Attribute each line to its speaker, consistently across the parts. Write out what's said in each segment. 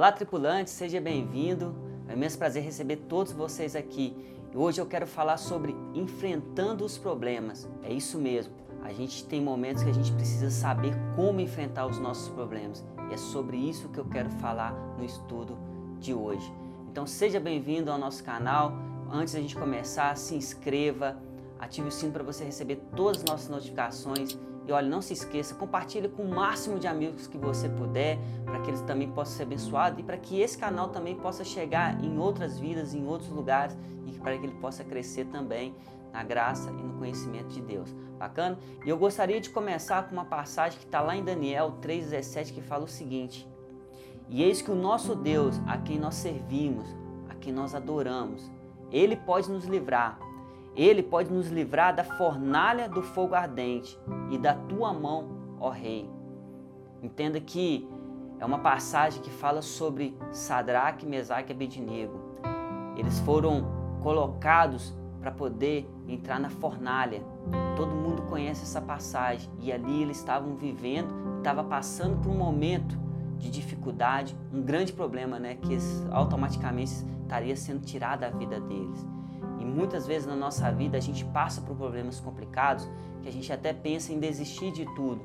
Speaker 1: Olá, tripulante, seja bem-vindo. É um imenso prazer receber todos vocês aqui. E hoje eu quero falar sobre enfrentando os problemas. É isso mesmo. A gente tem momentos que a gente precisa saber como enfrentar os nossos problemas. E é sobre isso que eu quero falar no estudo de hoje. Então seja bem-vindo ao nosso canal. Antes da gente começar, se inscreva, ative o sino para você receber todas as nossas notificações e olha, não se esqueça, compartilhe com o máximo de amigos que você puder, para que eles também possam ser abençoados e para que esse canal também possa chegar em outras vidas, em outros lugares e para que ele possa crescer também na graça e no conhecimento de Deus. Bacana? E eu gostaria de começar com uma passagem que está lá em Daniel 3,17 que fala o seguinte: E eis que o nosso Deus, a quem nós servimos, a quem nós adoramos, ele pode nos livrar ele pode nos livrar da fornalha do fogo ardente e da tua mão, ó Rei. Entenda que é uma passagem que fala sobre Sadraque, Mesaque e Abednego. Eles foram colocados para poder entrar na fornalha. Todo mundo conhece essa passagem e ali eles estavam vivendo, estava passando por um momento de dificuldade, um grande problema, né, que automaticamente estaria sendo tirado da vida deles. E muitas vezes na nossa vida a gente passa por problemas complicados que a gente até pensa em desistir de tudo.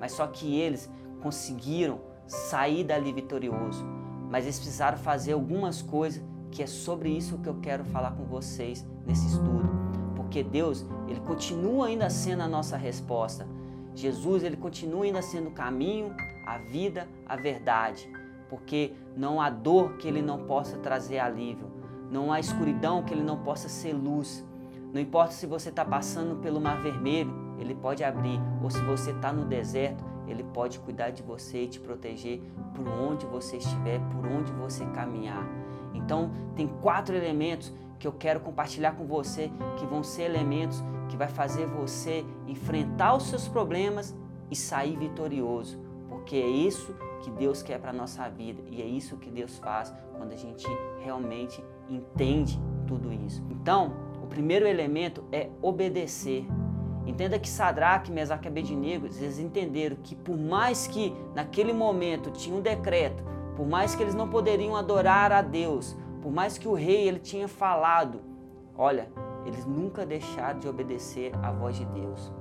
Speaker 1: Mas só que eles conseguiram sair dali vitorioso. Mas eles precisaram fazer algumas coisas que é sobre isso que eu quero falar com vocês nesse estudo. Porque Deus, ele continua ainda sendo a nossa resposta. Jesus, ele continua ainda sendo o caminho, a vida, a verdade. Porque não há dor que ele não possa trazer alívio não há escuridão que ele não possa ser luz. Não importa se você está passando pelo mar vermelho, ele pode abrir. Ou se você está no deserto, ele pode cuidar de você e te proteger por onde você estiver, por onde você caminhar. Então, tem quatro elementos que eu quero compartilhar com você, que vão ser elementos que vai fazer você enfrentar os seus problemas e sair vitorioso, porque é isso que Deus quer para nossa vida e é isso que Deus faz quando a gente realmente entende tudo isso. Então, o primeiro elemento é obedecer. Entenda que Sadraque, Mesaque e Abednego, eles entenderam que por mais que naquele momento tinha um decreto, por mais que eles não poderiam adorar a Deus, por mais que o rei ele tinha falado, olha, eles nunca deixaram de obedecer à voz de Deus.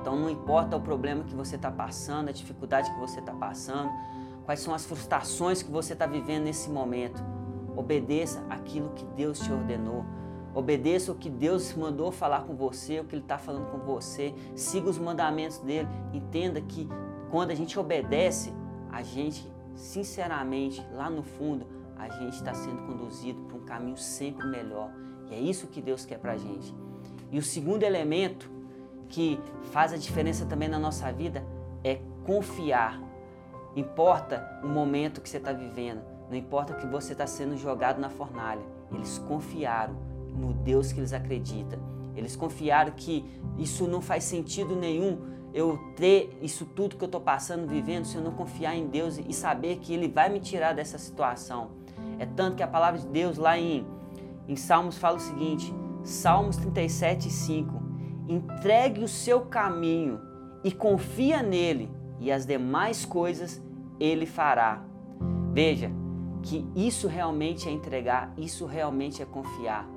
Speaker 1: Então não importa o problema que você está passando, a dificuldade que você está passando, quais são as frustrações que você está vivendo nesse momento. Obedeça aquilo que Deus te ordenou. Obedeça o que Deus mandou falar com você, o que Ele está falando com você. Siga os mandamentos dele. Entenda que quando a gente obedece, a gente, sinceramente, lá no fundo, a gente está sendo conduzido para um caminho sempre melhor. E é isso que Deus quer para a gente. E o segundo elemento que faz a diferença também na nossa vida é confiar. Importa o momento que você está vivendo, não importa que você está sendo jogado na fornalha. Eles confiaram no Deus que eles acreditam. Eles confiaram que isso não faz sentido nenhum eu ter isso tudo que eu estou passando, vivendo, se eu não confiar em Deus e saber que Ele vai me tirar dessa situação. É tanto que a palavra de Deus lá em, em Salmos fala o seguinte, Salmos 37, 5 entregue o seu caminho e confia nele, e as demais coisas ele fará. Veja que isso realmente é entregar, isso realmente é confiar.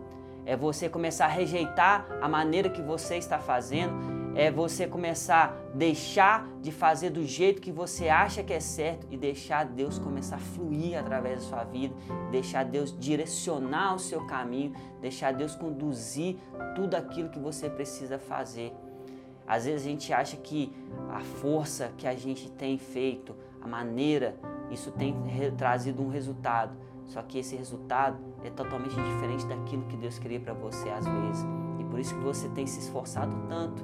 Speaker 1: É você começar a rejeitar a maneira que você está fazendo é você começar a deixar de fazer do jeito que você acha que é certo e deixar Deus começar a fluir através da sua vida, deixar Deus direcionar o seu caminho, deixar Deus conduzir tudo aquilo que você precisa fazer. Às vezes a gente acha que a força que a gente tem feito, a maneira, isso tem trazido um resultado. Só que esse resultado é totalmente diferente daquilo que Deus queria para você às vezes. E por isso que você tem se esforçado tanto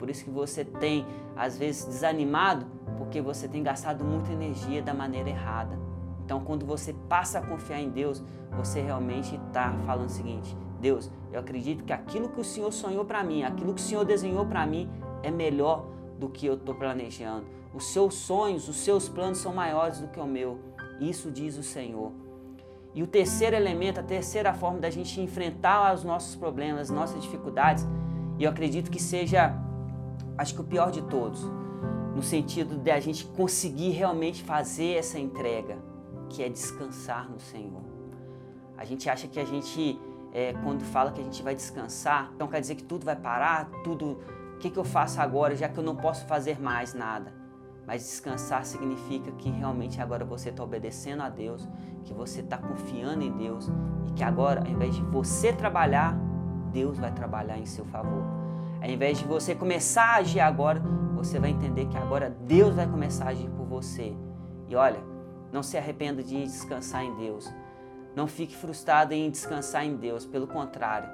Speaker 1: por isso que você tem, às vezes, desanimado, porque você tem gastado muita energia da maneira errada. Então, quando você passa a confiar em Deus, você realmente está falando o seguinte: Deus, eu acredito que aquilo que o Senhor sonhou para mim, aquilo que o Senhor desenhou para mim, é melhor do que eu estou planejando. Os seus sonhos, os seus planos são maiores do que o meu. Isso diz o Senhor. E o terceiro elemento, a terceira forma da gente enfrentar os nossos problemas, as nossas dificuldades, e eu acredito que seja acho que o pior de todos, no sentido de a gente conseguir realmente fazer essa entrega. que é descansar no Senhor. A gente acha que a gente, é, quando fala que a gente vai descansar, então quer dizer que tudo vai parar, tudo. O que, que eu faço agora, já que eu não posso fazer mais nada? Mas descansar significa que realmente agora você está obedecendo a Deus, que você está confiando em Deus e que agora, ao invés de você trabalhar, Deus vai trabalhar em seu favor. Ao invés de você começar a agir agora, você vai entender que agora Deus vai começar a agir por você. E olha, não se arrependa de descansar em Deus. Não fique frustrado em descansar em Deus, pelo contrário,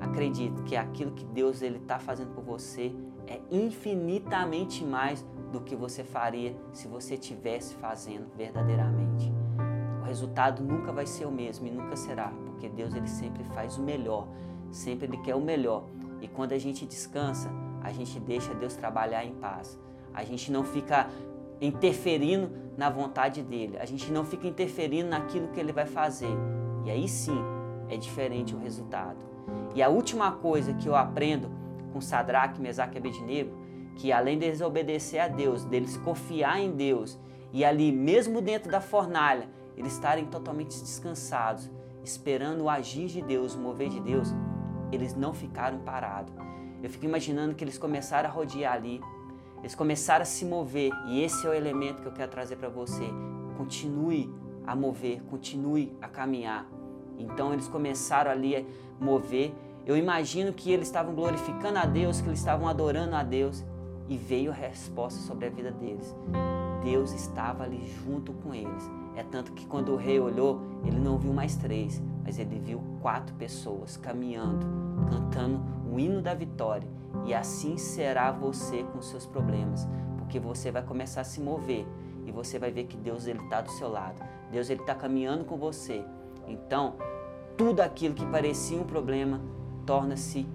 Speaker 1: acredite que aquilo que Deus ele está fazendo por você é infinitamente mais do que você faria se você estivesse fazendo verdadeiramente. O resultado nunca vai ser o mesmo e nunca será, porque Deus ele sempre faz o melhor, sempre ele quer o melhor. E quando a gente descansa, a gente deixa Deus trabalhar em paz. A gente não fica interferindo na vontade dele. A gente não fica interferindo naquilo que ele vai fazer. E aí sim é diferente o resultado. E a última coisa que eu aprendo com Sadraque, Mesaque e Abednego, que além deles obedecer a Deus, deles confiar em Deus e ali mesmo dentro da fornalha, eles estarem totalmente descansados, esperando o agir de Deus, o mover de Deus, eles não ficaram parados. Eu fico imaginando que eles começaram a rodear ali, eles começaram a se mover e esse é o elemento que eu quero trazer para você. Continue a mover, continue a caminhar. Então eles começaram ali a mover. Eu imagino que eles estavam glorificando a Deus, que eles estavam adorando a Deus e veio a resposta sobre a vida deles. Deus estava ali junto com eles. É tanto que quando o rei olhou, ele não viu mais três, mas ele viu quatro pessoas caminhando, cantando o hino da vitória. E assim será você com seus problemas, porque você vai começar a se mover e você vai ver que Deus ele está do seu lado. Deus ele está caminhando com você. Então, tudo aquilo que parecia um problema torna-se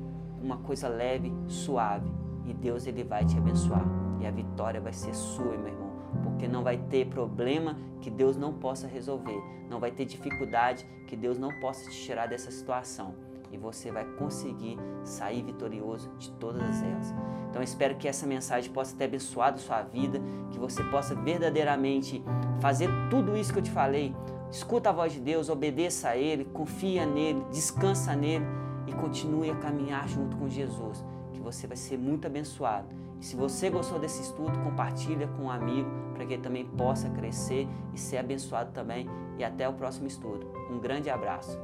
Speaker 1: uma coisa leve, suave. E Deus ele vai te abençoar. E a vitória vai ser sua, meu irmão. Porque não vai ter problema que Deus não possa resolver. Não vai ter dificuldade que Deus não possa te tirar dessa situação e você vai conseguir sair vitorioso de todas elas. Então espero que essa mensagem possa ter abençoado sua vida, que você possa verdadeiramente fazer tudo isso que eu te falei. Escuta a voz de Deus, obedeça a Ele, confia nele, descansa nele e continue a caminhar junto com Jesus, que você vai ser muito abençoado. E se você gostou desse estudo, compartilha com um amigo para que ele também possa crescer e ser abençoado também. E até o próximo estudo. Um grande abraço.